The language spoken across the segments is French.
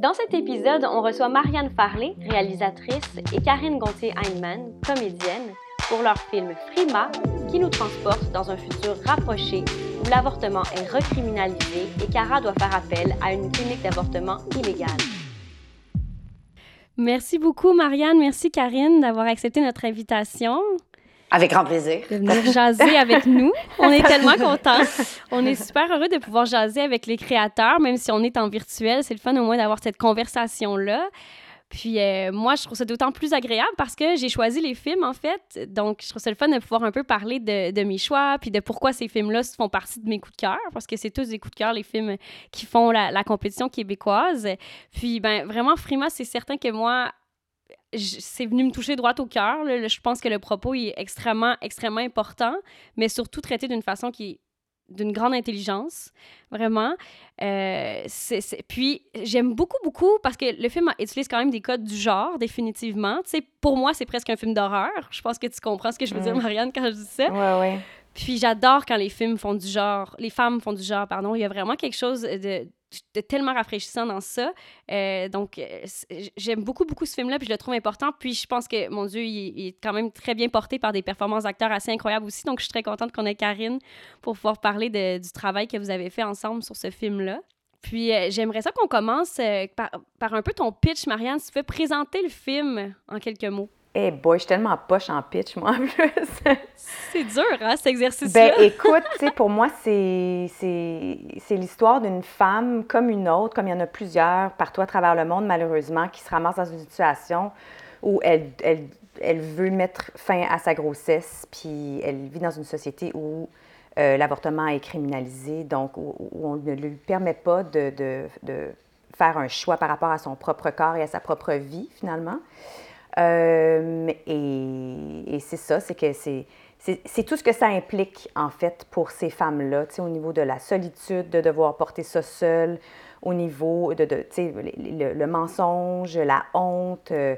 Dans cet épisode, on reçoit Marianne Farley, réalisatrice, et Karine Gontier-Heinemann, comédienne, pour leur film Frima, qui nous transporte dans un futur rapproché où l'avortement est recriminalisé et Cara doit faire appel à une clinique d'avortement illégale. Merci beaucoup, Marianne. Merci, Karine, d'avoir accepté notre invitation. Avec grand plaisir. De venir jaser avec nous. On est tellement contents. On est super heureux de pouvoir jaser avec les créateurs, même si on est en virtuel. C'est le fun au moins d'avoir cette conversation-là. Puis euh, moi, je trouve ça d'autant plus agréable parce que j'ai choisi les films, en fait. Donc, je trouve ça le fun de pouvoir un peu parler de, de mes choix, puis de pourquoi ces films-là font partie de mes coups de cœur, parce que c'est tous des coups de cœur, les films qui font la, la compétition québécoise. Puis, ben vraiment, Frima, c'est certain que moi, c'est venu me toucher droit au cœur. Je pense que le propos est extrêmement, extrêmement important, mais surtout traité d'une façon qui est d'une grande intelligence, vraiment. Euh, Puis, j'aime beaucoup, beaucoup, parce que le film utilise quand même des codes du genre, définitivement. Tu sais, pour moi, c'est presque un film d'horreur. Je pense que tu comprends ce que je veux dire, mm. Marianne, quand je dis ça. Ouais, ouais. Puis, j'adore quand les films font du genre, les femmes font du genre, pardon. Il y a vraiment quelque chose de, tellement rafraîchissant dans ça. Euh, donc, euh, j'aime beaucoup, beaucoup ce film-là, puis je le trouve important. Puis je pense que, mon Dieu, il, est quand même très bien porté par des performances d'acteurs assez incroyables aussi. Donc, je suis très contente qu'on ait Karine pour pouvoir parler du travail que vous avez fait ensemble sur ce film-là. Puis euh, j'aimerais ça qu'on commence par, par, un peu ton pitch, Marianne. Si tu veux présenter le film en quelques mots. Eh hey boy, je suis tellement poche en pitch, moi, en plus. c'est dur, hein, cet exercice-là? Ben, écoute, tu sais, pour moi, c'est, l'histoire d'une femme comme une autre, comme il y en a plusieurs partout à travers le monde, malheureusement, qui se ramasse dans une situation où elle, elle, elle veut mettre fin à sa grossesse, puis elle vit dans une société où euh, l'avortement est criminalisé, donc où, on ne lui permet pas de, de, de faire un choix par rapport à son propre corps et à sa propre vie, finalement. Euh, et, c'est ça, c'est que c'est, c'est, tout ce que ça implique, en fait, pour ces femmes-là, au niveau de la solitude, de devoir porter ça seul, au niveau de, de le, le, mensonge, la honte, euh,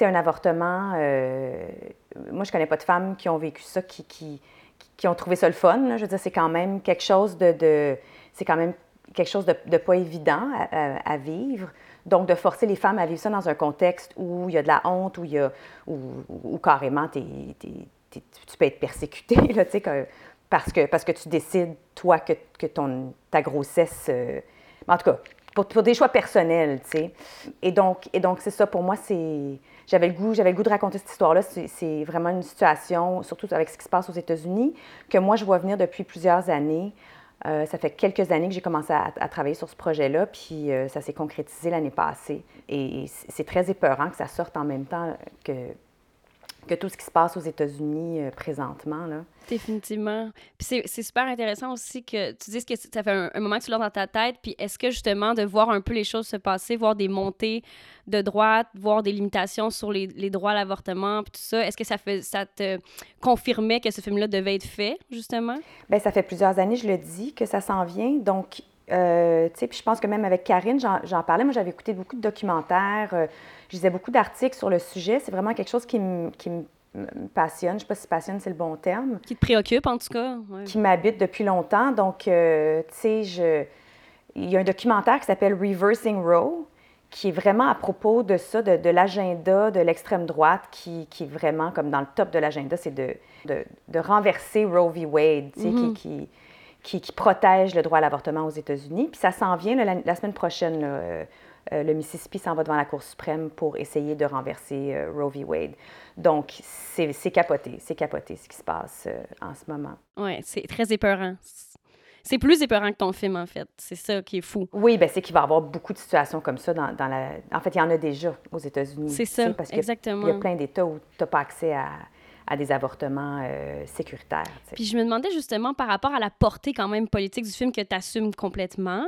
un avortement. Euh, moi, je connais pas de femmes qui ont vécu ça, qui, qui, qui ont trouvé ça le fun. Je veux dire, c'est quand même quelque chose de, de c'est quand même quelque chose de, de pas évident à, à vivre. Donc, de forcer les femmes à vivre ça dans un contexte où il y a de la honte, où, il y a, où, carrément tu peux être persécuté, là, que, parce, que, parce que tu décides, toi, que, que ton, ta grossesse. Euh, en tout cas, pour, pour, des choix personnels, tu sais. Et donc, et donc c'est ça, pour moi. J'avais le, goût, j'avais le goût de raconter cette histoire-là. C'est vraiment une situation, surtout avec ce qui se passe aux États-Unis, que moi, je vois venir depuis plusieurs années. Euh, ça fait quelques années que j'ai commencé à, travailler sur ce projet-là, puis euh, ça s'est concrétisé l'année passée. Et, c'est très épeurant que ça sorte en même temps que, que tout ce qui se passe aux États-Unis euh, présentement. Là. Définitivement. Puis c'est super intéressant aussi que tu dises que ça fait un, moment que tu l'as dans ta tête. Puis est-ce que justement de voir un peu les choses se passer, voir des montées de droite, voir des limitations sur les, les droits à l'avortement, puis tout ça, est-ce que ça, fait, ça te confirmait que ce film-là devait être fait, justement? Bien, ça fait plusieurs années, je le dis, que ça s'en vient. Donc, euh, tu sais, puis je pense que même avec Karine, j'en parlais. Moi, j'avais écouté beaucoup de documentaires, euh, je lisais beaucoup d'articles sur le sujet. C'est vraiment quelque chose qui me passionne, je ne sais pas si passionne c'est le bon terme. Qui te préoccupe en tout cas. Qui m'habite depuis longtemps. Donc, euh, tu sais, je... il y a un documentaire qui s'appelle Reversing Roe, qui est vraiment à propos de ça, de, l'agenda de l'extrême droite, qui, qui, est vraiment comme dans le top de l'agenda, c'est de, de, renverser Roe v. Wade, tu sais, qui, mm-hmm. qui, qui, qui, protège le droit à l'avortement aux États-Unis. Puis ça s'en vient la, semaine prochaine. Euh, le Mississippi s'en va devant la Cour suprême pour essayer de renverser Roe v. Wade. Donc, c'est capoté, c'est capoté ce qui se passe euh, en ce moment. Oui, c'est très épeurant. C'est plus épeurant que ton film, en fait. C'est ça qui est fou. Oui, ben c'est qu'il va y avoir beaucoup de situations comme ça dans, dans la... En fait, il y en a déjà aux États-Unis. C'est ça, parce exactement. Il y a plein d'États où tu n'as pas accès à, à des avortements euh, sécuritaires. Puis je me demandais justement par rapport à la portée quand même politique du film que tu assumes complètement.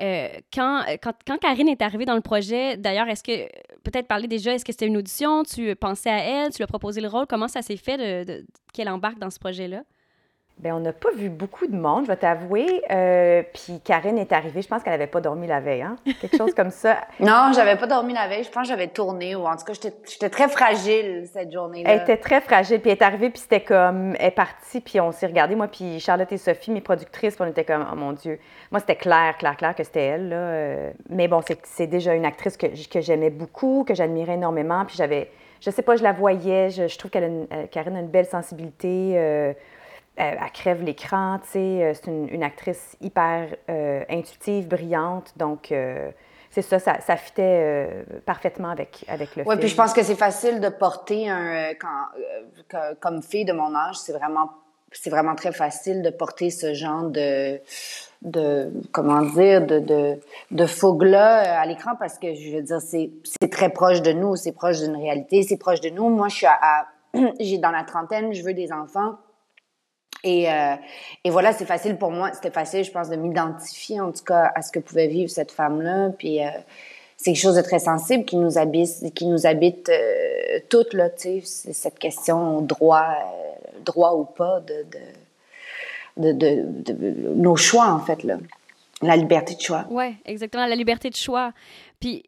Euh, quand, quand, quand, Karine est arrivée dans le projet, d'ailleurs, est-ce que, peut-être parler déjà, est-ce que c'était une audition, tu pensais à elle, tu lui as proposé le rôle, comment ça s'est fait qu'elle embarque dans ce projet-là? Bien, on n'a pas vu beaucoup de monde, je vais t'avouer. Euh, puis Karine est arrivée, je pense qu'elle n'avait pas dormi la veille, hein? Quelque chose comme ça. non, j'avais pas dormi la veille. Je pense que j'avais tourné, ou en tout cas, j'étais très fragile cette journée-là. Elle était très fragile, puis elle est arrivée, puis c'était comme, elle est partie, puis on s'est regardé, moi, puis Charlotte et Sophie, mes productrices, puis on était comme, oh mon Dieu. Moi, c'était clair, clair, clair que c'était elle, là. Euh. Mais bon, c'est déjà une actrice que, que j'aimais beaucoup, que j'admirais énormément, puis j'avais, je sais pas, je la voyais, je, trouve qu'elle euh, Karine a une belle sensibilité elle, crève l'écran, tu sais, euh, c'est une, actrice hyper euh, intuitive, brillante, donc euh, c'est ça, ça, ça fitait parfaitement avec, avec le film. Oui, puis je pense que c'est facile de porter un, quand, comme fille de mon âge, c'est vraiment, c'est vraiment très facile de porter ce genre de, de comment dire, de, de, de fougue-là à l'écran parce que, je veux dire, c'est, c'est très proche de nous, c'est proche d'une réalité, c'est proche de nous. Moi, je suis à j'ai dans la trentaine, je veux des enfants et, euh, et voilà, c'est facile pour moi. C'était facile, je pense, de m'identifier en tout cas à ce que pouvait vivre cette femme-là. Puis euh, c'est quelque chose de très sensible qui nous habite, qui nous habite euh, toutes là. Tu sais, cette question droit, euh, droit ou pas de de, de, de, nos choix en fait là, la liberté de choix. Ouais, exactement, la liberté de choix. Puis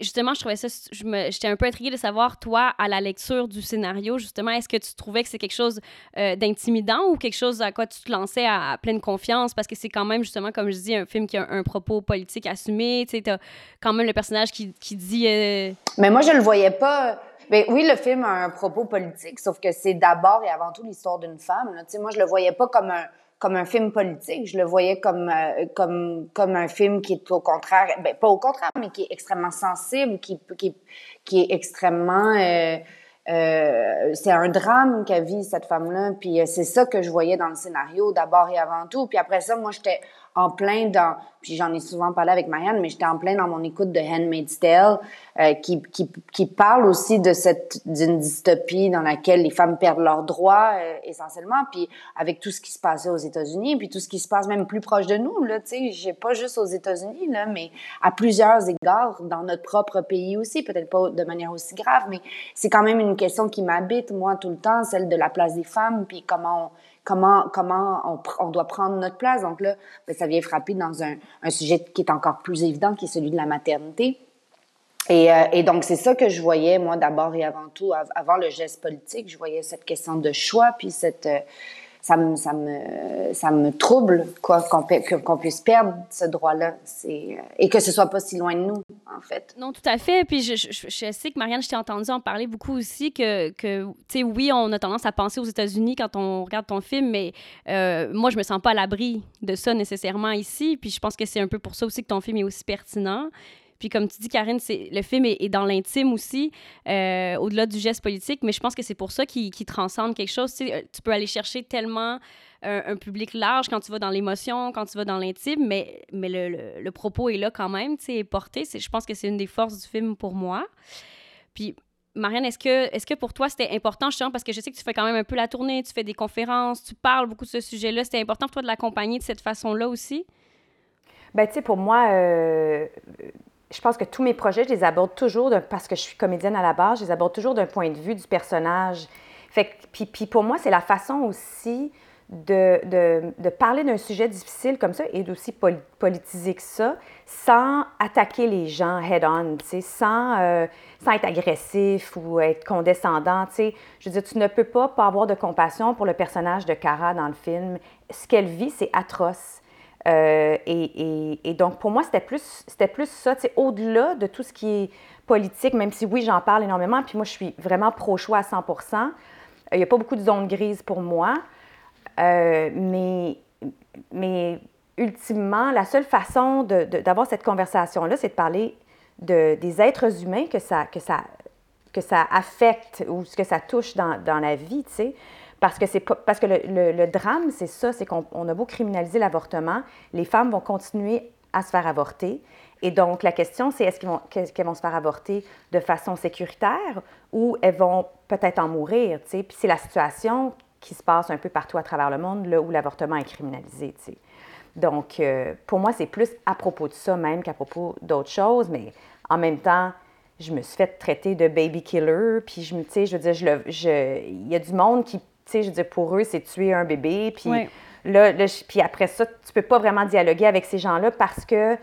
Justement, je trouvais ça, j'étais un peu intriguée de savoir, toi, à la lecture du scénario, justement, est-ce que tu trouvais que c'est quelque chose euh, d'intimidant ou quelque chose à quoi tu te lançais à, pleine confiance? Parce que c'est quand même, justement, comme je dis, un film qui a un, propos politique assumé. Tu sais, t'as quand même le personnage qui, qui dit. Euh, Mais moi, je le voyais pas. Mais oui, le film a un propos politique, sauf que c'est d'abord et avant tout l'histoire d'une femme. Sais, moi, je le voyais pas comme un comme un film politique. Je le voyais comme euh, comme comme un film qui est au contraire, ben pas au contraire, mais qui est extrêmement sensible, qui qui qui est extrêmement euh, euh, c'est un drame qu'a vit cette femme-là. Puis c'est ça que je voyais dans le scénario d'abord et avant tout. Puis après ça, moi j'étais en plein dans, puis j'en ai souvent parlé avec Marianne, mais j'étais en plein dans mon écoute de Handmaid's Tale, euh, qui, qui, qui, parle aussi de cette d'une dystopie dans laquelle les femmes perdent leurs droits euh, essentiellement, puis avec tout ce qui se passait aux États-Unis, puis tout ce qui se passe même plus proche de nous là, tu sais, j'ai pas juste aux États-Unis là, mais à plusieurs égards dans notre propre pays aussi, peut-être pas de manière aussi grave, mais c'est quand même une question qui m'habite moi tout le temps, celle de la place des femmes, puis comment on, comment, comment on, on, doit prendre notre place. Donc là, ben, ça vient frapper dans un, un, sujet qui est encore plus évident, qui est celui de la maternité. Et, euh, et donc, c'est ça que je voyais, moi, d'abord et avant tout, avant le geste politique. Je voyais cette question de choix, puis cette, euh, ça me, ça me, ça me trouble quoi qu'on puisse perdre ce droit-là. C'est et que ce soit pas si loin de nous en fait. Non tout à fait. Puis je sais que Marianne je t'ai entendu en parler beaucoup aussi que que tu sais oui on a tendance à penser aux États-Unis quand on regarde ton film mais euh, moi je me sens pas à l'abri de ça nécessairement ici. Puis je pense que c'est un peu pour ça aussi que ton film est aussi pertinent puis comme tu dis, Karine, le film est, dans l'intime aussi, euh, au-delà du geste politique, mais je pense que c'est pour ça qu'il, transcende quelque chose. Euh, tu peux aller chercher tellement un, public large quand tu vas dans l'émotion, quand tu vas dans l'intime, mais, mais le, le, propos est là quand même, tu sais, porté. C'est, je pense que c'est une des forces du film pour moi. Puis Marianne, est-ce que, est-ce que pour toi c'était important justement parce que je sais que tu fais quand même un peu la tournée, tu fais des conférences, tu parles beaucoup de ce sujet-là, c'était important pour toi de l'accompagner de cette façon-là aussi? Ben tu sais, pour moi, euh, je pense que tous mes projets, je les aborde toujours, parce que je suis comédienne à la base, je les aborde toujours d'un point de vue du personnage. Puis, puis pour moi, c'est la façon aussi de, de, parler d'un sujet difficile comme ça et d'aussi politiser que ça, sans attaquer les gens head-on, sans, euh, sans être agressif ou être condescendant. sais. Je veux dire, tu ne peux pas pas avoir de compassion pour le personnage de Cara dans le film. Ce qu'elle vit, c'est atroce. Euh, et, donc, pour moi, c'était plus, plus ça, au-delà de tout ce qui est politique, même si oui, j'en parle énormément, puis moi, je suis vraiment pro-choix à 100% euh, Il n'y a pas beaucoup de zones grises pour moi, euh, mais, mais ultimement, la seule façon d'avoir cette conversation-là, c'est de parler de, des êtres humains que ça, que, ça, que ça affecte ou ce que ça touche dans, dans la vie, tu sais. Parce que, c'est parce que le, drame, c'est ça, c'est qu'on a beau criminaliser l'avortement, les femmes vont continuer à se faire avorter. Et donc, la question, c'est est-ce qu'elles vont, se faire avorter de façon sécuritaire ou elles vont peut-être en mourir, tu sais. Puis c'est la situation qui se passe un peu partout à travers le monde, là où l'avortement est criminalisé, tu sais. Donc, euh, pour moi, c'est plus à propos de ça même qu'à propos d'autres choses, mais en même temps, je me suis fait traiter de baby killer, puis je me, tu sais, je veux dire, je, je, il y a du monde qui, sais, je dire, pour eux, c'est tuer un bébé, puis là, puis après ça, tu peux pas vraiment dialoguer avec ces gens-là parce que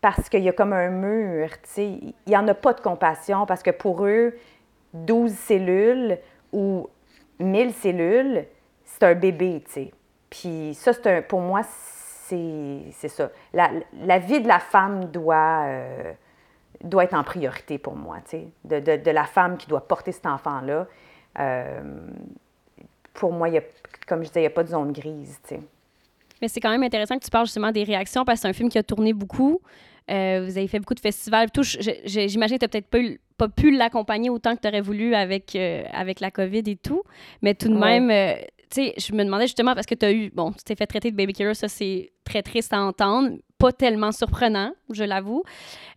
parce qu'il y a comme un mur, tu sais, il n'y en a pas de compassion parce que pour eux, 12 cellules ou 1000 cellules, c'est un bébé, tu sais. Puis ça, c'est un, pour moi, c'est ça. La, la, vie de la femme doit, euh, doit être en priorité pour moi, tu sais. De, de, de, la femme qui doit porter cet enfant-là. Euh, pour moi, y a, comme je disais, il n'y a pas de zone grise, tu sais. Mais c'est quand même intéressant que tu parles justement des réactions parce que c'est un film qui a tourné beaucoup. Euh, vous avez fait beaucoup de festivals. J'imagine que tu n'as peut-être pas, pas pu l'accompagner autant que tu aurais voulu avec, euh, avec la COVID et tout. Mais tout de même, euh, tu sais, je me demandais justement parce que tu as eu, bon, tu t'es fait traiter de baby killer, ça c'est très triste à entendre. Pas tellement surprenant, je l'avoue.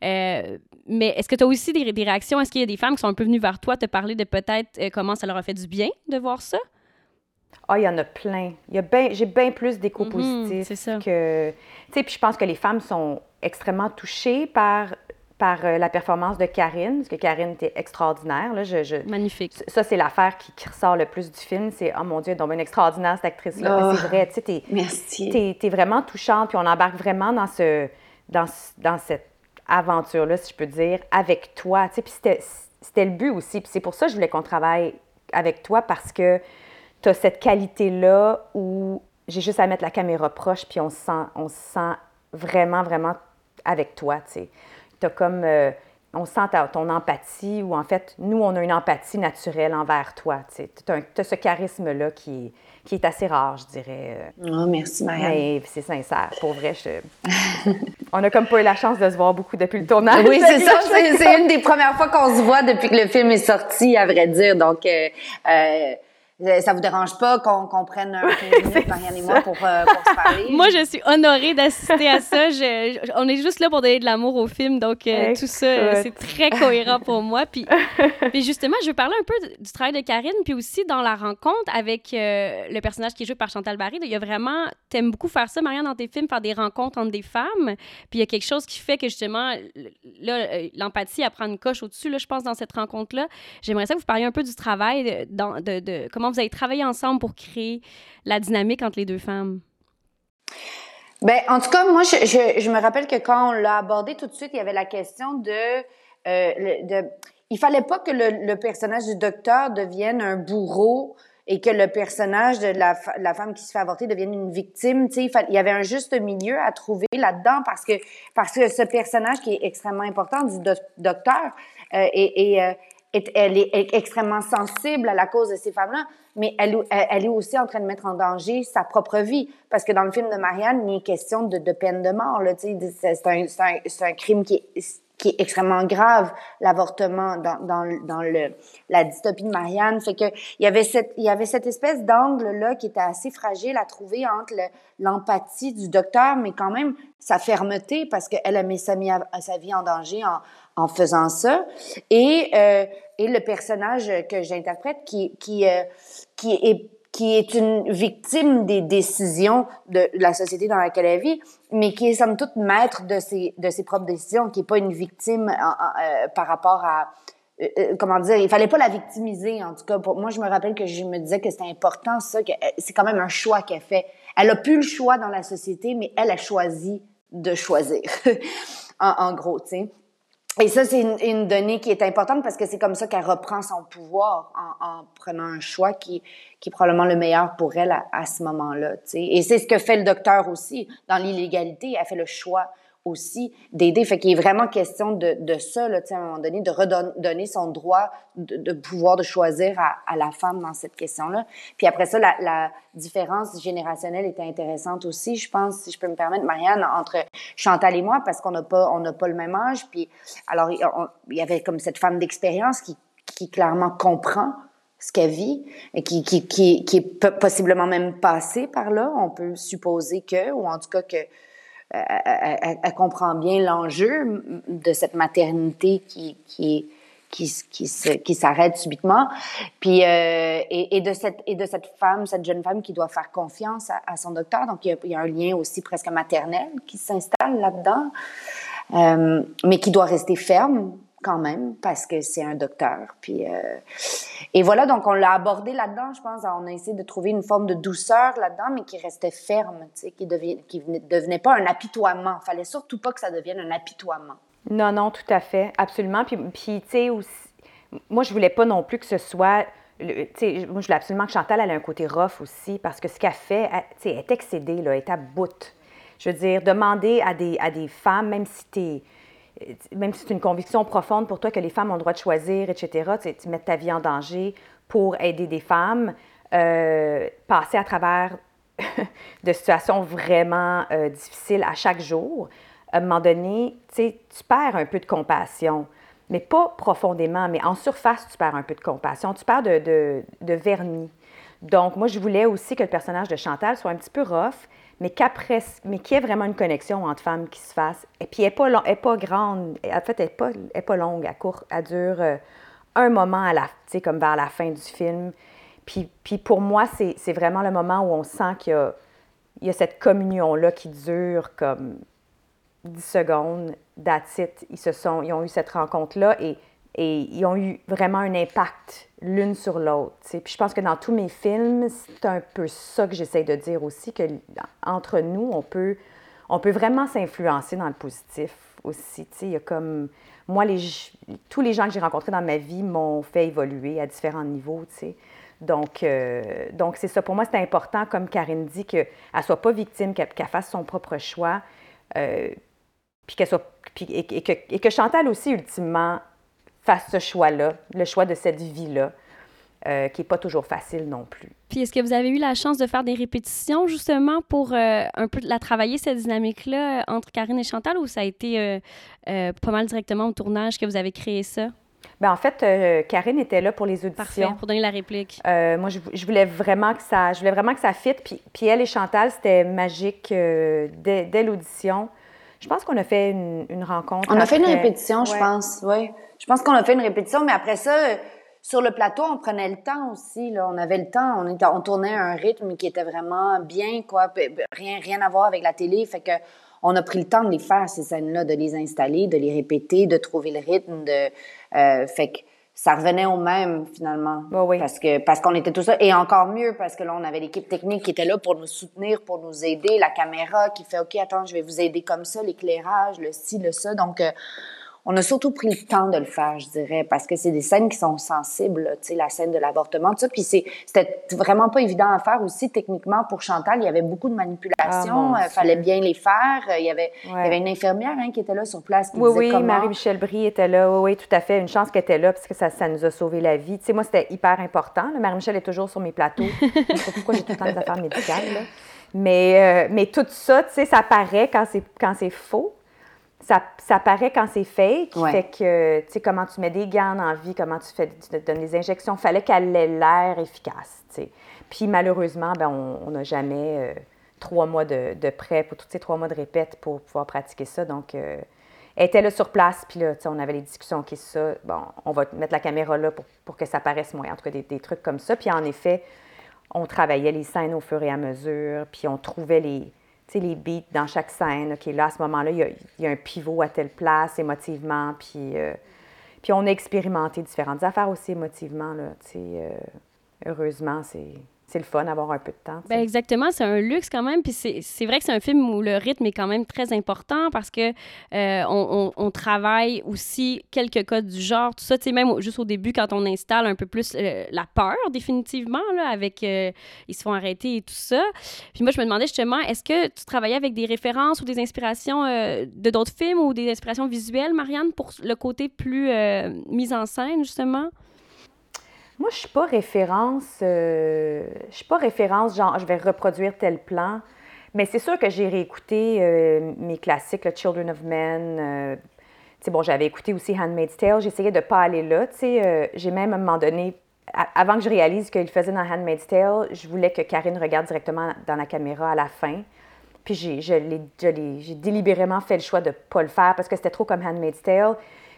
mais est-ce que tu as aussi des, des réactions? Est-ce qu'il y a des femmes qui sont un peu venues vers toi te parler de peut-être comment ça leur a fait du bien de voir ça? Ah, il y en a plein. J'ai bien plus d'échos mhm, positifs que. Tu sais, puis je pense que les femmes sont extrêmement touchée par, par euh, la performance de Karine, parce que Karine était extraordinaire. Là, je, Magnifique. Ça, c'est l'affaire qui, ressort le plus du film. C'est, oh mon Dieu, donc une extraordinaire, cette actrice-là. c'est vrai, tu sais, t'es, Merci. T'es, vraiment touchante, puis on embarque vraiment dans, ce, dans, dans cette aventure-là, si je peux dire, avec toi. Tu sais, puis c'était, c'était le but aussi. Puis c'est pour ça que je voulais qu'on travaille avec toi, parce que tu as cette qualité-là où j'ai juste à mettre la caméra proche, puis on se sent, on se sent vraiment, vraiment avec toi, tu sais. Tu comme... Euh, on sent ton empathie, ou en fait, nous, on a une empathie naturelle envers toi. Tu as, ce charisme-là qui, qui, est assez rare, je dirais. Oh, merci, Marianne. C'est sincère. Pour vrai, on a comme pas eu la chance de se voir beaucoup depuis le tournage. Oui, c'est ça. C'est une des premières fois qu'on se voit depuis que le film est sorti, à vrai dire. Donc, euh, euh euh, ça vous dérange pas qu'on qu prenne un 15 minutes, Marianne et moi, pour, euh, pour se parler? moi, je suis honorée d'assister à ça. Je, on est juste là pour donner de l'amour au film, donc euh, tout ça, c'est très cohérent pour moi. Puis, puis, justement, je veux parler un peu du travail de Karine, puis aussi dans la rencontre avec le personnage qui est joué par Chantal Barry. Il y a vraiment, t'aimes beaucoup faire ça, Marianne, dans tes films, faire des rencontres entre des femmes. Puis il y a quelque chose qui fait que justement, là, l'empathie, elle prend une coche au-dessus, là, je pense, dans cette rencontre-là. J'aimerais ça que vous parliez un peu du travail, dans, de, de comment vous avez travaillé ensemble pour créer la dynamique entre les deux femmes? Ben, en tout cas, moi, je, me rappelle que quand on l'a abordé tout de suite, il y avait la question de, euh, de il fallait pas que le, personnage du docteur devienne un bourreau et que le personnage de la, femme qui se fait avorter devienne une victime. Il, il, y avait un juste milieu à trouver là-dedans parce que parce que ce personnage qui est extrêmement important du docteur euh, et euh, elle est extrêmement sensible à la cause de ces femmes-là, mais elle, elle, est aussi en train de mettre en danger sa propre vie. Parce que dans le film de Marianne, il est question de, de peine de mort. C'est un, un, un, crime qui est, qui est extrêmement grave, l'avortement dans, dans, dans le, la dystopie de Marianne. Fait que il y avait cette, il y avait cette espèce d'angle-là qui était assez fragile à trouver entre l'empathie du docteur, mais quand même sa fermeté parce qu'elle a mis sa, sa vie en danger en, en faisant ça. Et, euh, et le personnage que j'interprète qui, qui, euh, qui est qui est une victime des décisions de la société dans laquelle elle vit, mais qui est somme toute maître de ses, de ses propres décisions, qui est pas une victime euh, par rapport à, euh, comment dire, il fallait pas la victimiser, en tout cas. Moi, je me rappelle que je me disais que c'était important, ça, que c'est quand même un choix qu'elle fait. Elle a plus le choix dans la société, mais elle a choisi de choisir, en, en gros, tu sais. Et ça, c'est une, donnée qui est importante parce que c'est comme ça qu'elle reprend son pouvoir en, en, prenant un choix qui, qui est probablement le meilleur pour elle à, à ce moment-là. Et c'est ce que fait le docteur aussi. Dans l'illégalité, elle fait le choix aussi d'aider. Fait qu'il est vraiment question de, de ça, là, à un moment donné, de redonner son droit de, pouvoir de choisir à, la femme dans cette question-là. Puis après ça, la, différence générationnelle était intéressante aussi, je pense, si je peux me permettre, Marianne, entre Chantal et moi, parce qu'on n'a pas, pas le même âge. Puis alors, il, y avait comme cette femme d'expérience qui, qui clairement comprend ce qu'elle vit et qui, qui, qui, qui est possiblement même passée par là. On peut supposer que, ou en tout cas que elle, comprend bien l'enjeu de cette maternité qui, qui, qui, qui, qui s'arrête subitement. Puis euh, et, et, de cette et de cette femme, cette jeune femme qui doit faire confiance à, son docteur. Donc il y, a, il y, a, un lien aussi presque maternel qui s'installe là-dedans, euh, mais qui doit rester ferme quand même parce que c'est un docteur. Puis euh, et voilà donc on l'a abordé là-dedans. Je pense on a essayé de trouver une forme de douceur là-dedans, mais qui restait ferme, tu sais, qui devient qui devenait pas un apitoiement. Fallait surtout pas que ça devienne un apitoiement. Non, non, tout à fait, absolument. Puis, puis tu sais, moi, je voulais pas non plus que ce soit. Sais, moi, je voulais absolument que Chantal ait un côté rough aussi, parce que ce qu'elle fait, sais, elle est excédée, là, elle est à bout. Je veux dire, demander à des, à des femmes, même si tu même si c'est une conviction profonde pour toi que les femmes ont le droit de choisir, etc., tu, mets ta vie en danger pour aider des femmes, euh, passer à travers de situations vraiment euh, difficiles à chaque jour, à un moment donné, tu perds un peu de compassion, mais pas profondément, mais en surface, tu perds un peu de compassion, tu perds de, de, vernis. Donc, moi, je voulais aussi que le personnage de Chantal soit un petit peu rough, mais qu'après, mais qu'il y ait vraiment une connexion entre femmes qui se fasse. Et puis, elle n'est pas, pas grande, en fait, elle n'est pas, pas longue, elle, court, elle dure euh, un moment à la, comme vers la fin du film. Puis, puis pour moi, c'est vraiment le moment où on sent qu'il y a, y a cette communion-là qui dure comme 10 secondes, that's Ils, se sont, ils ont eu cette rencontre-là et ils ont eu vraiment un impact l'une sur l'autre. Puis je pense que dans tous mes films, c'est un peu ça que j'essaie de dire aussi, que entre nous, on peut, on peut vraiment s'influencer dans le positif aussi. Il y a comme... Moi, les, tous les gens que j'ai rencontrés dans ma vie m'ont fait évoluer à différents niveaux, Donc, euh, donc c'est ça. Pour moi, c'est important, comme Karine dit, qu'elle ne soit pas victime, qu'elle fasse son propre choix. Euh, puis qu'elle soit, et, que, et, que, Chantal aussi, ultimement, fasse ce choix-là, le choix de cette vie-là, euh, qui n'est pas toujours facile non plus. Puis est-ce que vous avez eu la chance de faire des répétitions, justement, pour euh, un peu la travailler, cette dynamique-là, entre Karine et Chantal, ou ça a été euh, pas mal directement au tournage que vous avez créé ça? Bien, en fait, Karine était là pour les auditions. Parfait, pour donner la réplique. moi, je, je, voulais vraiment que ça, je voulais vraiment que ça fitte. Puis, puis elle et Chantal, c'était magique dès, dès l'audition. Je pense qu'on a fait une, rencontre. On a fait une répétition, je pense, oui. Je pense qu'on a fait une répétition, mais après ça, sur le plateau, on prenait le temps aussi. Là. On avait le temps. On, était, on tournait un rythme qui était vraiment bien, quoi. Rien, rien à voir avec la télé. Fait que on a pris le temps de les faire, ces scènes-là, de les installer, de les répéter, de trouver le rythme. De, euh, fait que ça revenait au même finalement. oui. Parce que parce qu'on était tout ça et encore mieux parce que là on avait l'équipe technique qui était là pour nous soutenir, pour nous aider, la caméra qui fait OK, attends, je vais vous aider comme ça, l'éclairage, le ci, le ça. Donc euh, on a surtout pris le temps de le faire, je dirais, parce que c'est des scènes qui sont sensibles, tu sais, la scène de l'avortement, tout ça. Puis c'était vraiment pas évident à faire aussi techniquement pour Chantal. Il y avait beaucoup de manipulations, il ah, euh, fallait bien les faire. Il y avait, il y avait une infirmière hein, qui était là sur place. Qui oui, disait oui, Marie-Michel Brie était là. Oui, oui, tout à fait. Une chance qu'elle était là parce que ça, ça nous a sauvé la vie. Tu sais, moi, c'était hyper important. Marie-Michel est toujours sur mes plateaux. je sais pas pourquoi j'ai tout le temps des affaires médicales. Mais, euh, mais tout ça, tu sais, ça paraît quand c'est faux ça, ça paraît quand c'est fake. Fait que, tu sais, comment tu mets des gants en vie, comment tu, fais, tu donnes des injections, fallait qu'elle ait l'air efficace, tu sais. Puis malheureusement, ben, on n'a jamais euh, trois mois de, de prêt pour tous ces trois mois de répète pour pouvoir pratiquer ça. Donc, euh, elle était là sur place, puis là, tu sais, on avait les discussions qui ça. Bon, on va mettre la caméra là pour, pour que ça paraisse moins. En tout cas, des, des trucs comme ça. Puis en effet, on travaillait les scènes au fur et à mesure, puis on trouvait les les beats dans chaque scène. OK, là, à ce moment-là, il y, a, un pivot à telle place émotivement. Puis, euh, puis on a expérimenté différentes affaires aussi émotivement. Là, euh, heureusement, c'est c'est le fun d'avoir un peu de temps. Ben exactement, c'est un luxe quand même. Puis c'est vrai que c'est un film où le rythme est quand même très important parce que euh, on, on, travaille aussi quelques codes du genre, tout ça. Tu sais, même juste au début, quand on installe un peu plus euh, la peur, définitivement, là, avec euh, ils se font arrêter et tout ça. Puis moi, je me demandais justement, est-ce que tu travaillais avec des références ou des inspirations de d'autres films ou des inspirations visuelles, Marianne, pour le côté plus mise en scène, justement? Moi, je suis pas référence, euh, je suis pas référence genre je vais reproduire tel plan, mais c'est sûr que j'ai réécouté euh, mes classiques, le Children of Men. Euh, bon, j'avais écouté aussi Handmaid's Tale. J'essayais de pas aller là. j'ai même à un moment donné, avant que je réalise qu'il faisait dans Handmaid's Tale, je voulais que Karine regarde directement dans la caméra à la fin. Puis j'ai, j'ai délibérément fait le choix de pas le faire parce que c'était trop comme Handmaid's Tale.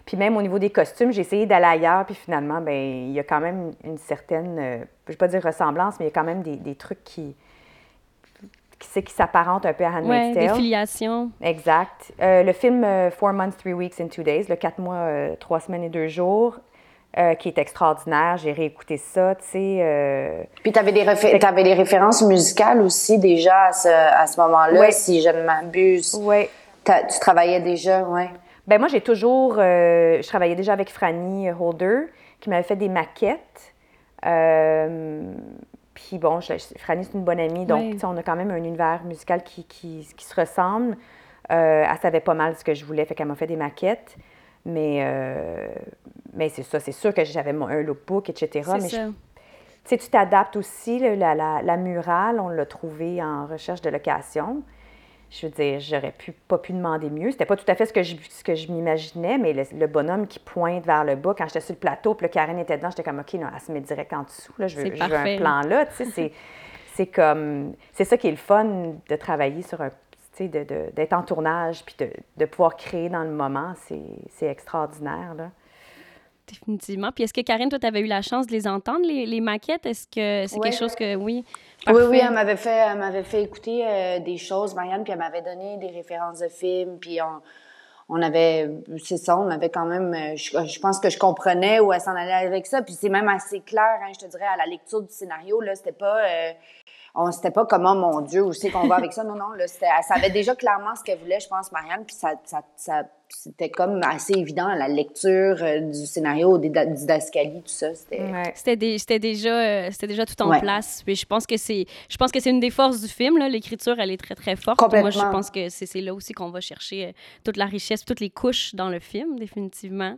Puis même au niveau des costumes, j'ai essayé d'aller ailleurs, puis finalement, ben il y a quand même une certaine, euh, je ne vais pas dire ressemblance, mais il y a quand même des, des trucs qui, qui, qui s'apparentent un peu à Handmaid's Ouais, Tale. des filiations. Exact. Euh, le film euh, Four Months, Three Weeks and Two Days, le quatre mois, euh, trois semaines et deux jours, euh, qui est extraordinaire. J'ai réécouté ça, tu sais. euh, Puis t'avais des, réfé- t'avais des références musicales aussi déjà à ce, à ce moment-là, Ouais. si je ne m'abuse. ouais. T'as- Tu travaillais déjà, ouais. Ben moi, j'ai toujours. euh, je travaillais déjà avec Franny Holder, qui m'avait fait des maquettes. Euh, puis bon, je- Franny, c'est une bonne amie, donc on a quand même un univers musical qui, qui, qui se ressemble. Euh, elle savait pas mal ce que je voulais, fait qu'elle m'a fait des maquettes. Mais, euh, mais c'est ça, c'est sûr que j'avais un lookbook, etc. C'est mais je- ça. tu sais, tu t'adaptes aussi. là, la, la, la murale, on l'a trouvée en recherche de location. Je veux dire, j'aurais pu, pas pu demander mieux. C'était pas tout à fait ce que je, ce que je m'imaginais, mais le, le bonhomme qui pointe vers le bas, quand j'étais sur le plateau, puis là, Karen était dedans, j'étais comme, OK, non, elle se met direct en dessous. Là, je, veux, C'est je veux un plan là. Tu sais, c'est, c'est comme. C'est ça qui est le fun de travailler sur un. Tu sais, de- de- d'être en tournage, puis de, de pouvoir créer dans le moment. C'est, c'est extraordinaire, là. Définitivement. Puis est-ce que Karine, toi, tu avais eu la chance de les entendre, les, les maquettes? Est-ce que c'est Ouais. quelque chose que. Oui? Oui, oui, elle m'avait fait, elle m'avait fait écouter euh, des choses, Marianne, puis elle m'avait donné des références de films, puis on, on avait, c'est ça, on avait quand même, euh, je, je pense que je comprenais où elle s'en allait avec ça, puis c'est même assez clair, hein, je te dirais, à la lecture du scénario, là, c'était pas, euh, on, c'était pas comme, oh mon Dieu, où c'est qu'on va avec ça, non, non, là, c'était, elle savait déjà clairement ce qu'elle voulait, je pense, Marianne, puis ça, ça, ça c'était comme assez évident à la lecture euh, du scénario, du Dascali, tout ça, c'était... Ouais. C'était, dé- c'était déjà, euh, c'était déjà tout en Ouais. place. Puis je pense que c'est, je pense que c'est une des forces du film. L'écriture, elle est très très forte. Moi, je pense que c'est, c'est là aussi qu'on va chercher euh, toute la richesse, toutes les couches dans le film, définitivement.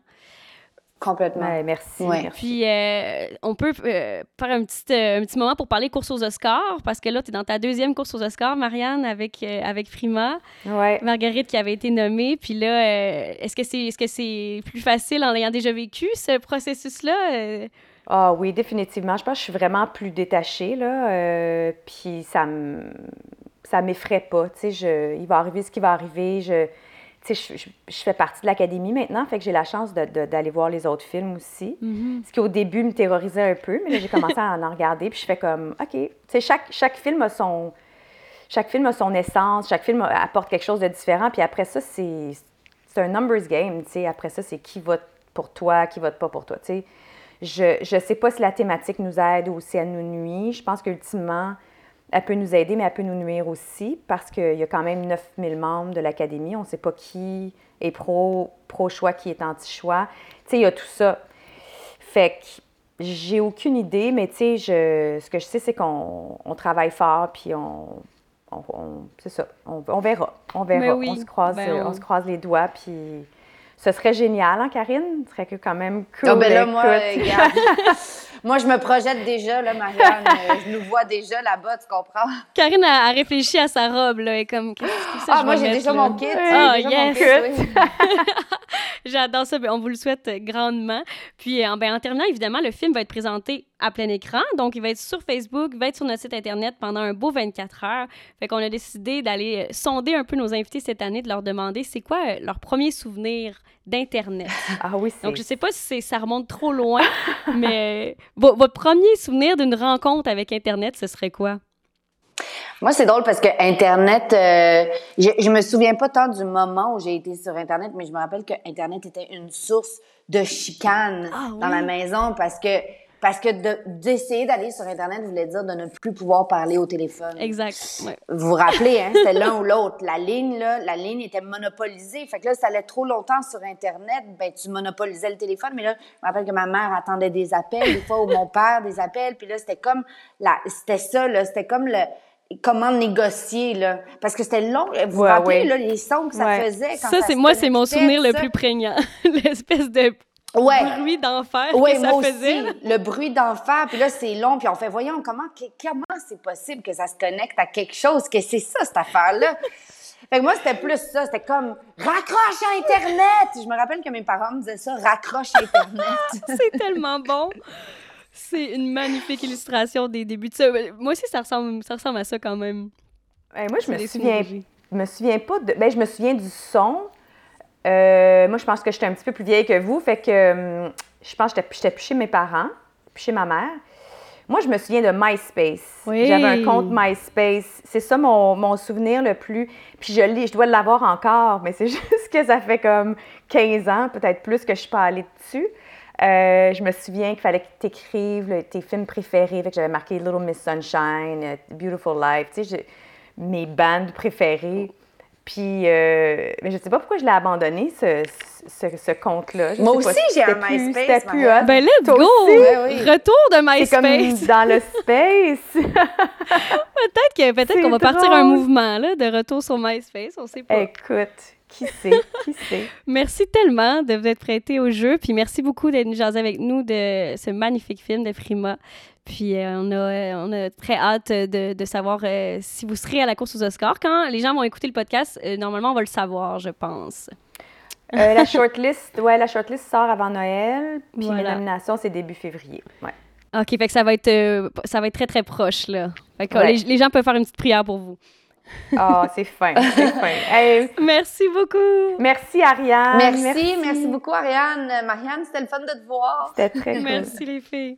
Complètement. Ouais, merci. Ouais. merci. Puis euh, on peut euh, faire un petit, euh, un petit moment pour parler course aux Oscars, parce que là, tu es dans ta deuxième course aux Oscars, Marianne, avec, euh, avec Prima. Ouais. Marguerite qui avait été nommée. Puis là, euh, est-ce que c'est est-ce que c'est plus facile en ayant déjà vécu ce processus-là? Ah oui, définitivement. Je pense que je suis vraiment plus détachée, là. euh, puis ça me... ça m'effraie pas. Tu sais, je... il va arriver ce qui va arriver. Je... Tu sais, je, je- je fais partie de l'académie maintenant, fait que j'ai la chance d'aller voir les autres films aussi. Ce qui, au début, me terrorisait un peu, mais là, j'ai commencé à en regarder, puis je fais comme, OK. Tu sais, chaque, chaque film a son... Chaque film a son essence, chaque film apporte quelque chose de différent, puis après ça, c'est c'est un numbers game, tu sais. Après ça, c'est qui vote pour toi, qui vote pas pour toi, tu sais. Je ne sais pas si la thématique nous aide ou si elle nous nuit. Je pense qu'ultimement, elle peut nous aider, mais elle peut nous nuire aussi parce qu'il y a quand même 9000 membres de l'Académie. On ne sait pas qui est pro, pro-choix, qui est anti-choix. Tu sais, il y a tout ça. Fait que j'ai aucune idée, mais tu sais, je, ce que je sais, c'est qu'on on travaille fort, puis on, on- on- c'est ça, on, on verra, on verra, Ben oui. on se croise, Ben, on- on... se croise les doigts, puis ce serait génial, hein, Karine? Ce serait que quand même cool. Ben là, moi, écoute. euh, regarde. moi, je me projette déjà, là, Marianne. euh, je nous vois déjà là-bas, tu comprends? Karine a, a réfléchi à sa robe, là, et comme, qu'est-ce que ça, Ah, je moi, j'ai déjà là? mon kit. Ah, yes! oui. J'adore ça. Ben, on vous le souhaite grandement. Puis, euh, ben, en terminant, évidemment, le film va être présenté à plein écran. Donc, il va être sur Facebook, il va être sur notre site Internet pendant un beau 24 heures. Fait qu'on a décidé d'aller euh, sonder un peu nos invités cette année, de leur demander c'est quoi euh, leur premier souvenir d'Internet. Ah oui, c'est... Donc, je sais pas si ça remonte trop loin, mais euh, vo- votre premier souvenir d'une rencontre avec Internet, ce serait quoi? Moi, c'est drôle parce que Internet, euh, je, je me souviens pas tant du moment où j'ai été sur Internet, mais je me rappelle que Internet était une source de chicane Ah dans la maison parce que parce que de- d'essayer d'aller sur Internet voulait dire de ne plus pouvoir parler au téléphone. Exact. Ouais. Vous vous rappelez, hein, c'était l'un ou l'autre. La ligne, là, la ligne était monopolisée. Fait que là, ça allait trop longtemps sur Internet, ben, tu monopolisais le téléphone. Mais là, je me rappelle que ma mère attendait des appels, des fois, ou mon père des appels. Puis là, c'était comme, la, c'était ça, là, c'était comme le, comment négocier, là. Parce que c'était long. Vous vous rappelez, ouais. là, les sons que ça Ouais. faisait quand Ça, ça c'est moi, c'est mon souvenir le plus prégnant. L'espèce de Ouais. bruit d'enfer Oui, que ça moi aussi, faisait. le bruit d'enfer, puis là, c'est long, puis on fait, voyons, comment, comment c'est possible que ça se connecte à quelque chose, que c'est ça, cette affaire-là? fait que moi, c'était plus ça, c'était comme, raccroche à Internet! Je me rappelle que mes parents me disaient ça, raccroche à Internet. C'est tellement bon. C'est une magnifique illustration des débuts de ça. Moi aussi, ça ressemble, ça ressemble à ça quand même. Ben, moi, je me souviens, me souviens pas de... Ben, je me souviens du son. Euh, moi, je pense que j'étais un petit peu plus vieille que vous. Fait que hum, je pense que j'étais plus chez mes parents, plus chez ma mère. Moi, je me souviens de MySpace. Oui. J'avais un compte MySpace. C'est ça mon, mon souvenir le plus. Puis je, je dois l'avoir encore, mais c'est juste que ça fait comme 15 ans, peut-être plus, que je suis pas allée dessus. Euh, je me souviens qu'il fallait que tu écrives tes films préférés. Fait que j'avais marqué Little Miss Sunshine, euh, Beautiful Life, tu sais, j'ai- mes bandes préférées. Puis, euh, mais je sais pas pourquoi je l'ai abandonné, ce, ce, ce compte-là. Je Moi sais aussi, j'ai un plus- MySpace, C'était plus hot. Ben, let's Toi go! aussi? Ouais, oui. Retour de C'est comme MySpace. dans le space. Peut-être que peut-être C'est qu'on va partir un mouvement là, de retour sur MySpace, on sait pas. Écoute, qui sait, qui sait. Merci tellement de vous être prêté au jeu, puis merci beaucoup d'être jaser avec nous de ce magnifique film de Frima. Puis euh, on, a, euh, on a très hâte de, de savoir euh, si vous serez à la course aux Oscars. Quand les gens vont écouter le podcast, euh, normalement, on va le savoir, je pense. Euh, la shortlist, ouais, la shortlist sort avant Noël, puis Voilà. nominations, c'est début février. Ouais. OK, fait que ça va être, euh, ça va être très, très proche, là. Fait que Ouais. les, les gens peuvent faire une petite prière pour vous. Ah, c'est fin, c'est fin. Hey, Merci beaucoup! merci Ariane. Merci, merci, beaucoup, Ariane. Marianne, c'était le fun de te voir. C'était très cool. Merci les filles.